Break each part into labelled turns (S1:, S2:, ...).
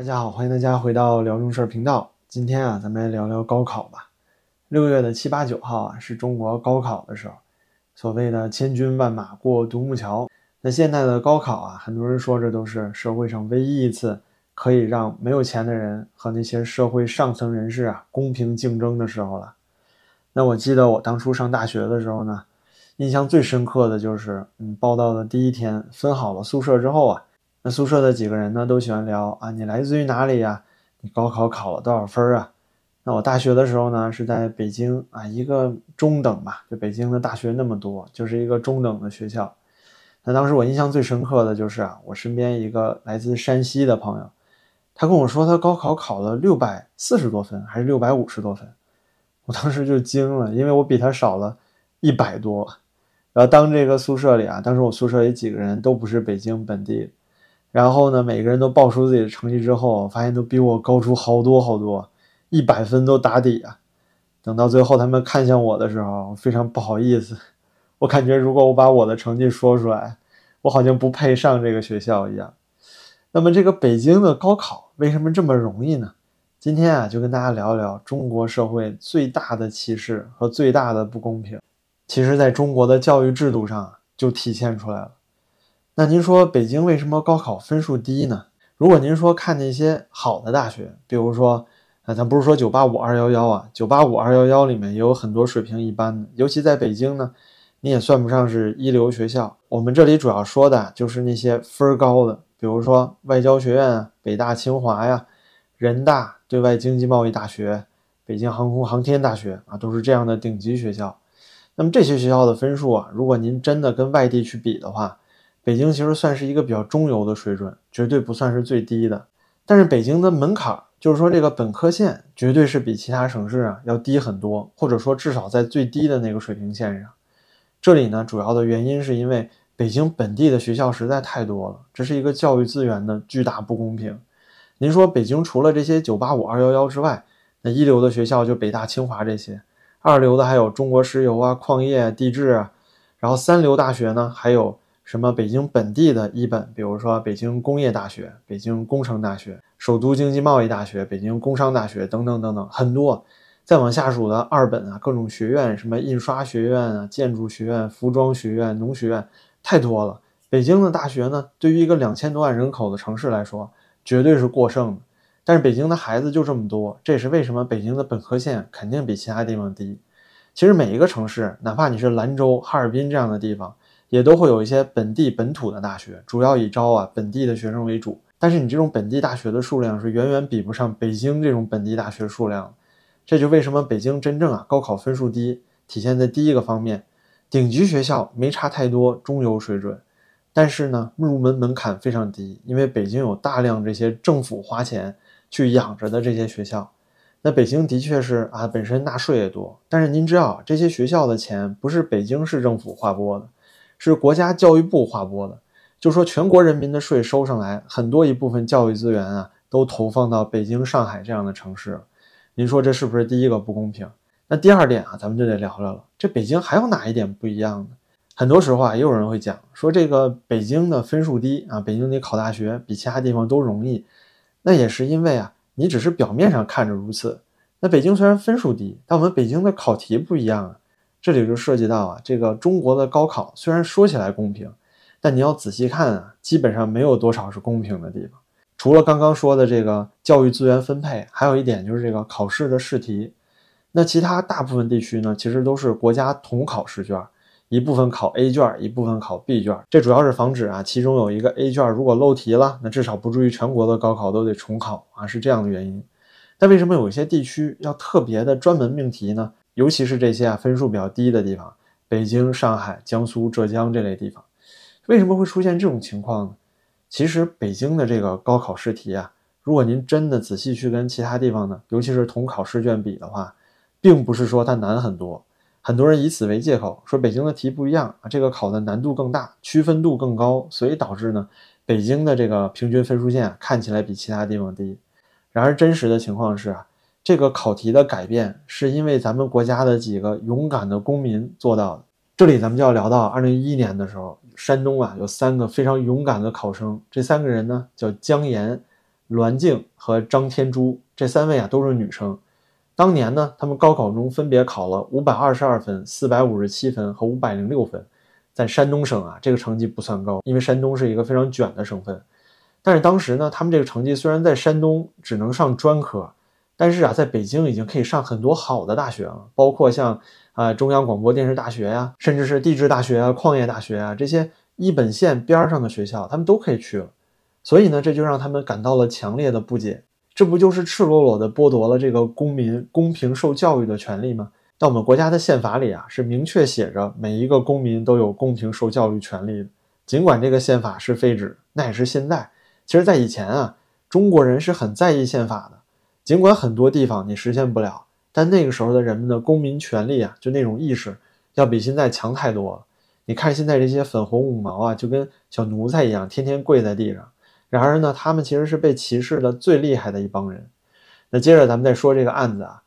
S1: 大家好，欢迎大家回到辽中事儿频道。今天啊，咱们来聊聊高考吧。六月的七八九号啊，是中国高考的时候，所谓的千军万马过独木桥。那现在的高考啊，很多人说这都是社会上唯一一次可以让没有钱的人和那些社会上层人士啊公平竞争的时候了。那我记得我当初上大学的时候呢，印象最深刻的就是，嗯，报到的第一天，分好了宿舍之后啊。那宿舍的几个人呢，都喜欢聊啊，你来自于哪里呀？你高考考了多少分啊？那我大学的时候呢，是在北京啊，一个中等吧，就北京的大学那么多，就是一个中等的学校。那当时我印象最深刻的就是啊，我身边一个来自山西的朋友，他跟我说他高考考了六百四十多分，还是六百五十多分，我当时就惊了，因为我比他少了一百多。然后当这个宿舍里啊，当时我宿舍里几个人都不是北京本地。然后呢，每个人都报出自己的成绩之后，发现都比我高出好多好多，一百分都打底啊！等到最后他们看向我的时候，非常不好意思，我感觉如果我把我的成绩说出来，我好像不配上这个学校一样。那么这个北京的高考为什么这么容易呢？今天啊，就跟大家聊一聊中国社会最大的歧视和最大的不公平，其实在中国的教育制度上就体现出来了。那您说北京为什么高考分数低呢？如果您说看那些好的大学，比如说，啊，咱不是说九八五二幺幺啊，九八五二幺幺里面也有很多水平一般的，尤其在北京呢，你也算不上是一流学校。我们这里主要说的就是那些分高的，比如说外交学院啊、北大、清华呀、人大、对外经济贸易大学、北京航空航天大学啊，都是这样的顶级学校。那么这些学校的分数啊，如果您真的跟外地去比的话，北京其实算是一个比较中游的水准，绝对不算是最低的。但是北京的门槛，就是说这个本科线，绝对是比其他城市啊要低很多，或者说至少在最低的那个水平线上。这里呢，主要的原因是因为北京本地的学校实在太多了，这是一个教育资源的巨大不公平。您说北京除了这些九八五二幺幺之外，那一流的学校就北大清华这些，二流的还有中国石油啊、矿业、地质啊，然后三流大学呢还有。什么北京本地的一本，比如说北京工业大学、北京工程大学、首都经济贸易大学、北京工商大学等等等等，很多。再往下数的二本啊，各种学院，什么印刷学院啊、建筑学院、服装学院、农学院，太多了。北京的大学呢，对于一个两千多万人口的城市来说，绝对是过剩的。但是北京的孩子就这么多，这也是为什么北京的本科线肯定比其他地方低。其实每一个城市，哪怕你是兰州、哈尔滨这样的地方。也都会有一些本地本土的大学，主要以招啊本地的学生为主。但是你这种本地大学的数量是远远比不上北京这种本地大学数量。这就为什么北京真正啊高考分数低，体现在第一个方面，顶级学校没差太多，中游水准。但是呢，入门门槛非常低，因为北京有大量这些政府花钱去养着的这些学校。那北京的确是啊，本身纳税也多，但是您知道这些学校的钱不是北京市政府划拨的。是国家教育部划拨的，就说全国人民的税收上来，很多一部分教育资源啊，都投放到北京、上海这样的城市。您说这是不是第一个不公平？那第二点啊，咱们就得聊聊了。这北京还有哪一点不一样呢？很多时候啊，也有人会讲说，这个北京的分数低啊，北京你考大学比其他地方都容易。那也是因为啊，你只是表面上看着如此。那北京虽然分数低，但我们北京的考题不一样啊。这里就涉及到啊，这个中国的高考虽然说起来公平，但你要仔细看啊，基本上没有多少是公平的地方。除了刚刚说的这个教育资源分配，还有一点就是这个考试的试题。那其他大部分地区呢，其实都是国家统考试卷，一部分考 A 卷，一部分考 B 卷。这主要是防止啊，其中有一个 A 卷如果漏题了，那至少不至于全国的高考都得重考啊，是这样的原因。但为什么有一些地区要特别的专门命题呢？尤其是这些啊分数比较低的地方，北京、上海、江苏、浙江这类地方，为什么会出现这种情况呢？其实北京的这个高考试题啊，如果您真的仔细去跟其他地方呢，尤其是统考试卷比的话，并不是说它难很多。很多人以此为借口说北京的题不一样啊，这个考的难度更大，区分度更高，所以导致呢北京的这个平均分数线看起来比其他地方低。然而真实的情况是啊。这个考题的改变是因为咱们国家的几个勇敢的公民做到的。这里咱们就要聊到二零一一年的时候，山东啊有三个非常勇敢的考生，这三个人呢叫姜岩、栾静和张天珠这三位啊都是女生。当年呢，他们高考中分别考了五百二十二分、四百五十七分和五百零六分。在山东省啊，这个成绩不算高，因为山东是一个非常卷的省份。但是当时呢，他们这个成绩虽然在山东只能上专科，但是啊，在北京已经可以上很多好的大学了，包括像啊中央广播电视大学呀，甚至是地质大学啊、矿业大学啊这些一本线边上的学校，他们都可以去了。所以呢，这就让他们感到了强烈的不解。这不就是赤裸裸的剥夺了这个公民公平受教育的权利吗？在我们国家的宪法里啊，是明确写着每一个公民都有公平受教育权利的。尽管这个宪法是废纸，那也是现在。其实，在以前啊，中国人是很在意宪法的。尽管很多地方你实现不了，但那个时候的人们的公民权利啊，就那种意识，要比现在强太多了。你看现在这些粉红五毛啊，就跟小奴才一样，天天跪在地上。然而呢，他们其实是被歧视的最厉害的一帮人。那接着咱们再说这个案子啊，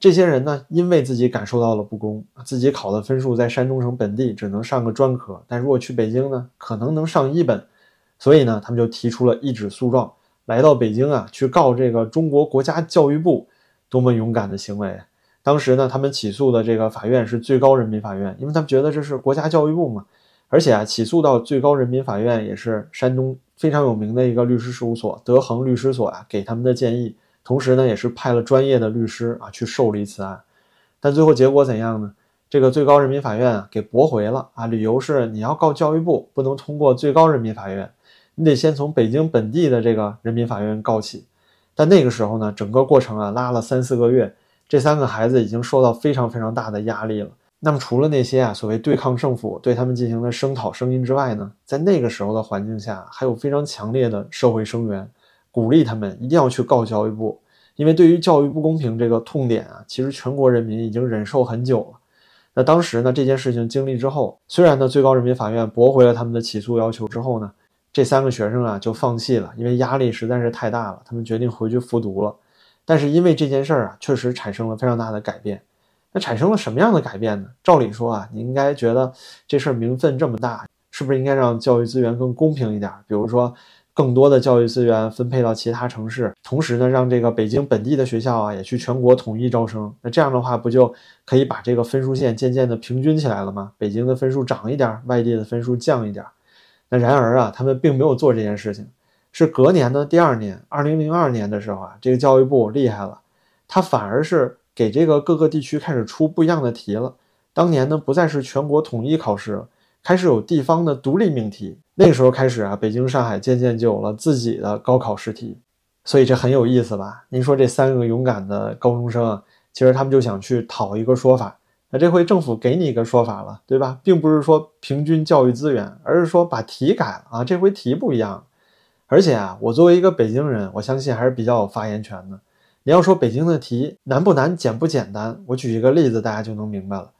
S1: 这些人呢，因为自己感受到了不公，自己考的分数在山东省本地只能上个专科，但如果去北京呢，可能能上一本，所以呢，他们就提出了一纸诉状，来到北京啊，去告这个中国国家教育部，多么勇敢的行为！当时呢，他们起诉的这个法院是最高人民法院，因为他们觉得这是国家教育部嘛，而且啊，起诉到最高人民法院也是山东。非常有名的一个律师事务所德恒律师所啊，给他们的建议，同时呢，也是派了专业的律师啊去受理此案，但最后结果怎样呢？这个最高人民法院啊给驳回了啊，理由是你要告教育部，不能通过最高人民法院，你得先从北京本地的这个人民法院告起。但那个时候呢，整个过程啊拉了三四个月，这三个孩子已经受到非常非常大的压力了。那么，除了那些啊所谓对抗政府对他们进行的声讨声音之外呢，在那个时候的环境下，还有非常强烈的社会声援，鼓励他们一定要去告教育部，因为对于教育不公平这个痛点啊，其实全国人民已经忍受很久了。那当时呢，这件事情经历之后，虽然呢最高人民法院驳回了他们的起诉要求之后呢，这三个学生啊就放弃了，因为压力实在是太大了，他们决定回去复读了。但是因为这件事儿啊，确实产生了非常大的改变。那产生了什么样的改变呢？照理说啊，你应该觉得这事儿名分这么大，是不是应该让教育资源更公平一点？比如说，更多的教育资源分配到其他城市，同时呢，让这个北京本地的学校啊也去全国统一招生。那这样的话，不就可以把这个分数线渐渐的平均起来了吗？北京的分数涨一点，外地的分数降一点。那然而啊，他们并没有做这件事情，是隔年的第二年，二零零二年的时候啊，这个教育部厉害了，他反而是。给这个各个地区开始出不一样的题了。当年呢，不再是全国统一考试了，开始有地方的独立命题。那个时候开始啊，北京、上海渐渐就有了自己的高考试题。所以这很有意思吧？您说这三个勇敢的高中生啊，其实他们就想去讨一个说法。那这回政府给你一个说法了，对吧？并不是说平均教育资源，而是说把题改了啊。这回题不一样。而且啊，我作为一个北京人，我相信还是比较有发言权的。你要说北京的题难不难、简不简单？我举一个例子，大家就能明白了。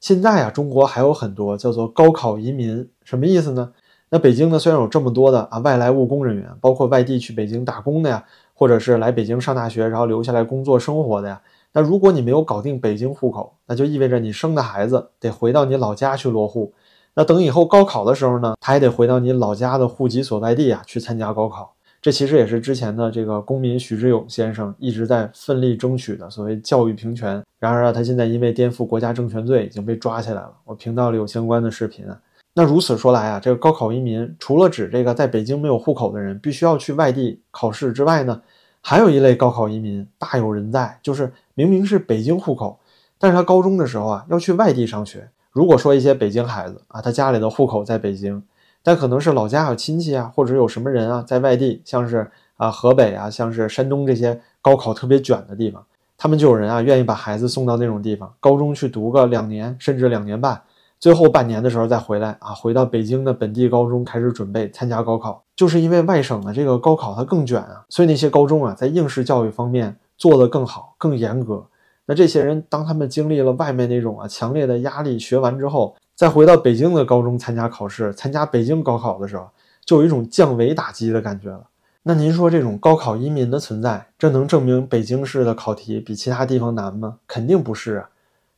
S1: 现在啊，中国还有很多叫做高考移民，什么意思呢？那北京呢，虽然有这么多的啊外来务工人员，包括外地去北京打工的呀，或者是来北京上大学然后留下来工作生活的呀。那如果你没有搞定北京户口，那就意味着你生的孩子得回到你老家去落户。那等以后高考的时候呢，他还得回到你老家的户籍所在地啊去参加高考。这其实也是之前的这个公民许志勇先生一直在奋力争取的所谓教育平权。然而啊，他现在因为颠覆国家政权罪已经被抓起来了。我频道里有相关的视频啊。那如此说来啊，这个高考移民除了指这个在北京没有户口的人必须要去外地考试之外呢，还有一类高考移民大有人在，就是明明是北京户口，但是他高中的时候啊要去外地上学。如果说一些北京孩子啊，他家里的户口在北京。但可能是老家有亲戚啊，或者有什么人啊，在外地，像是啊河北啊，像是山东这些高考特别卷的地方，他们就有人啊愿意把孩子送到那种地方，高中去读个两年，甚至两年半，最后半年的时候再回来啊，回到北京的本地高中开始准备参加高考。就是因为外省的这个高考它更卷啊，所以那些高中啊在应试教育方面做得更好、更严格。那这些人当他们经历了外面那种啊强烈的压力，学完之后。再回到北京的高中参加考试，参加北京高考的时候，就有一种降维打击的感觉了。那您说这种高考移民的存在，这能证明北京市的考题比其他地方难吗？肯定不是啊。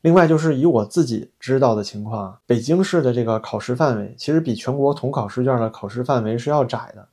S1: 另外就是以我自己知道的情况啊，北京市的这个考试范围其实比全国统考试卷的考试范围是要窄的。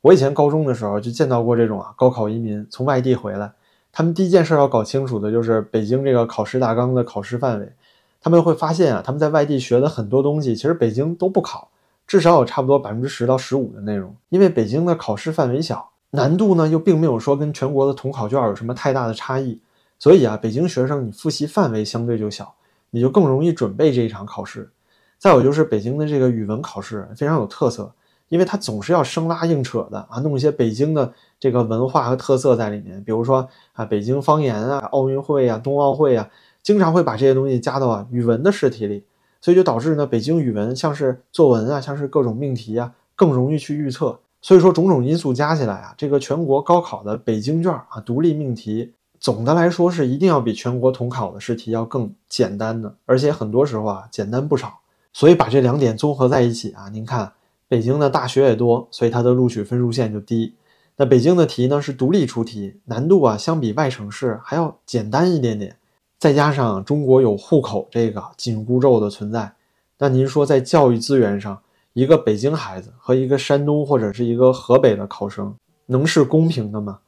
S1: 我以前高中的时候就见到过这种啊，高考移民从外地回来，他们第一件事要搞清楚的就是北京这个考试大纲的考试范围。他们会发现啊，他们在外地学的很多东西，其实北京都不考，至少有差不多百分之十到十五的内容。因为北京的考试范围小，难度呢又并没有说跟全国的统考卷有什么太大的差异，所以啊，北京学生你复习范围相对就小，你就更容易准备这一场考试。再有就是北京的这个语文考试非常有特色，因为它总是要生拉硬扯的啊，弄一些北京的这个文化和特色在里面，比如说啊，北京方言啊，奥运会啊，冬奥会啊。经常会把这些东西加到啊语文的试题里，所以就导致呢北京语文像是作文啊，像是各种命题啊，更容易去预测。所以说种种因素加起来啊，这个全国高考的北京卷啊独立命题，总的来说是一定要比全国统考的试题要更简单的，而且很多时候啊简单不少。所以把这两点综合在一起啊，您看北京的大学也多，所以它的录取分数线就低。那北京的题呢是独立出题，难度啊相比外省市还要简单一点点。再加上中国有户口这个紧箍咒的存在，那您说在教育资源上，一个北京孩子和一个山东或者是一个河北的考生能是公平的吗？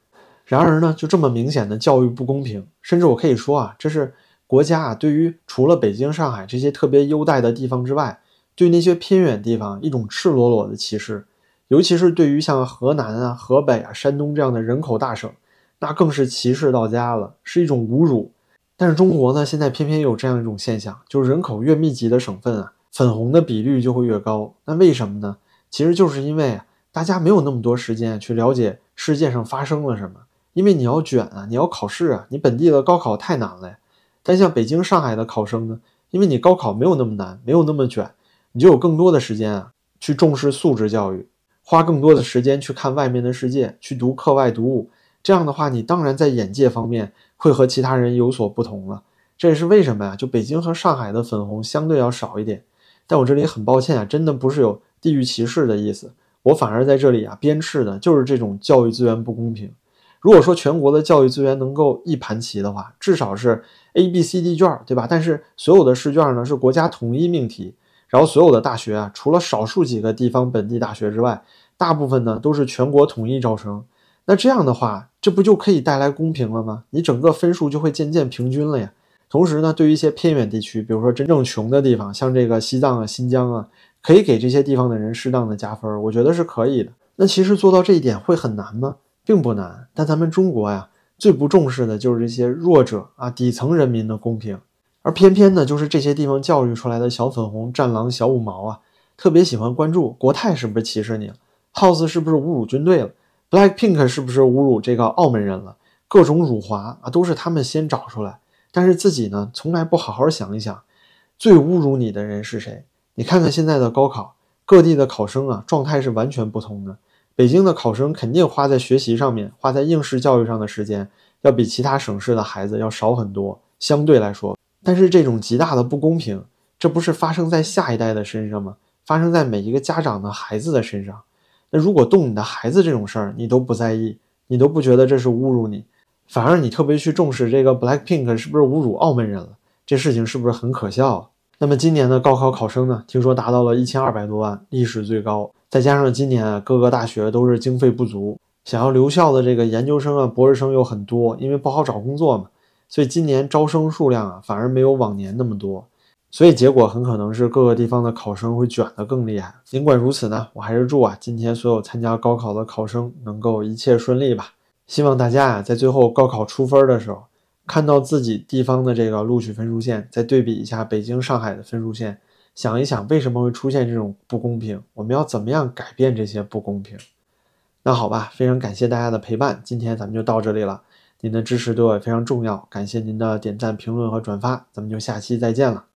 S1: 然而呢，就这么明显的教育不公平，甚至我可以说啊，这是国家啊对于除了北京、上海这些特别优待的地方之外，对那些偏远地方一种赤裸裸的歧视，尤其是对于像河南啊、河北啊、山东这样的人口大省，那更是歧视到家了，是一种侮辱。但是中国呢，现在偏偏有这样一种现象，就是人口越密集的省份啊，粉红的比率就会越高。那为什么呢？其实就是因为大家没有那么多时间去了解世界上发生了什么。因为你要卷啊，你要考试啊，你本地的高考太难了。但像北京、上海的考生呢，因为你高考没有那么难，没有那么卷，你就有更多的时间啊，去重视素质教育，花更多的时间去看外面的世界，去读课外读物。这样的话，你当然在眼界方面。会和其他人有所不同了，这也是为什么呀？就北京和上海的粉红相对要少一点，但我这里很抱歉啊，真的不是有地域歧视的意思，我反而在这里啊鞭笞的就是这种教育资源不公平。如果说全国的教育资源能够一盘棋的话，至少是 A、B、C、D 卷，对吧？但是所有的试卷呢是国家统一命题，然后所有的大学啊，除了少数几个地方本地大学之外，大部分呢都是全国统一招生。那这样的话，这不就可以带来公平了吗？你整个分数就会渐渐平均了呀。同时呢，对于一些偏远地区，比如说真正穷的地方，像这个西藏啊、新疆啊，可以给这些地方的人适当的加分，我觉得是可以的。那其实做到这一点会很难吗？并不难。但咱们中国呀，最不重视的就是这些弱者啊、底层人民的公平，而偏偏呢，就是这些地方教育出来的小粉红、战狼、小五毛啊，特别喜欢关注国泰是不是歧视你了，House 是不是侮辱军队了。Blackpink 是不是侮辱这个澳门人了？各种辱华啊，都是他们先找出来，但是自己呢，从来不好好想一想，最侮辱你的人是谁？你看看现在的高考，各地的考生啊，状态是完全不同的。北京的考生肯定花在学习上面，花在应试教育上的时间，要比其他省市的孩子要少很多，相对来说。但是这种极大的不公平，这不是发生在下一代的身上吗？发生在每一个家长的孩子的身上。那如果动你的孩子这种事儿，你都不在意，你都不觉得这是侮辱你，反而你特别去重视这个 Blackpink 是不是侮辱澳门人了？这事情是不是很可笑？那么今年的高考考生呢？听说达到了一千二百多万，历史最高。再加上今年啊，各个大学都是经费不足，想要留校的这个研究生啊、博士生又很多，因为不好找工作嘛，所以今年招生数量啊，反而没有往年那么多。所以结果很可能是各个地方的考生会卷得更厉害。尽管如此呢，我还是祝啊今天所有参加高考的考生能够一切顺利吧。希望大家啊在最后高考出分的时候，看到自己地方的这个录取分数线，再对比一下北京、上海的分数线，想一想为什么会出现这种不公平，我们要怎么样改变这些不公平？那好吧，非常感谢大家的陪伴，今天咱们就到这里了。您的支持对我也非常重要，感谢您的点赞、评论和转发，咱们就下期再见了。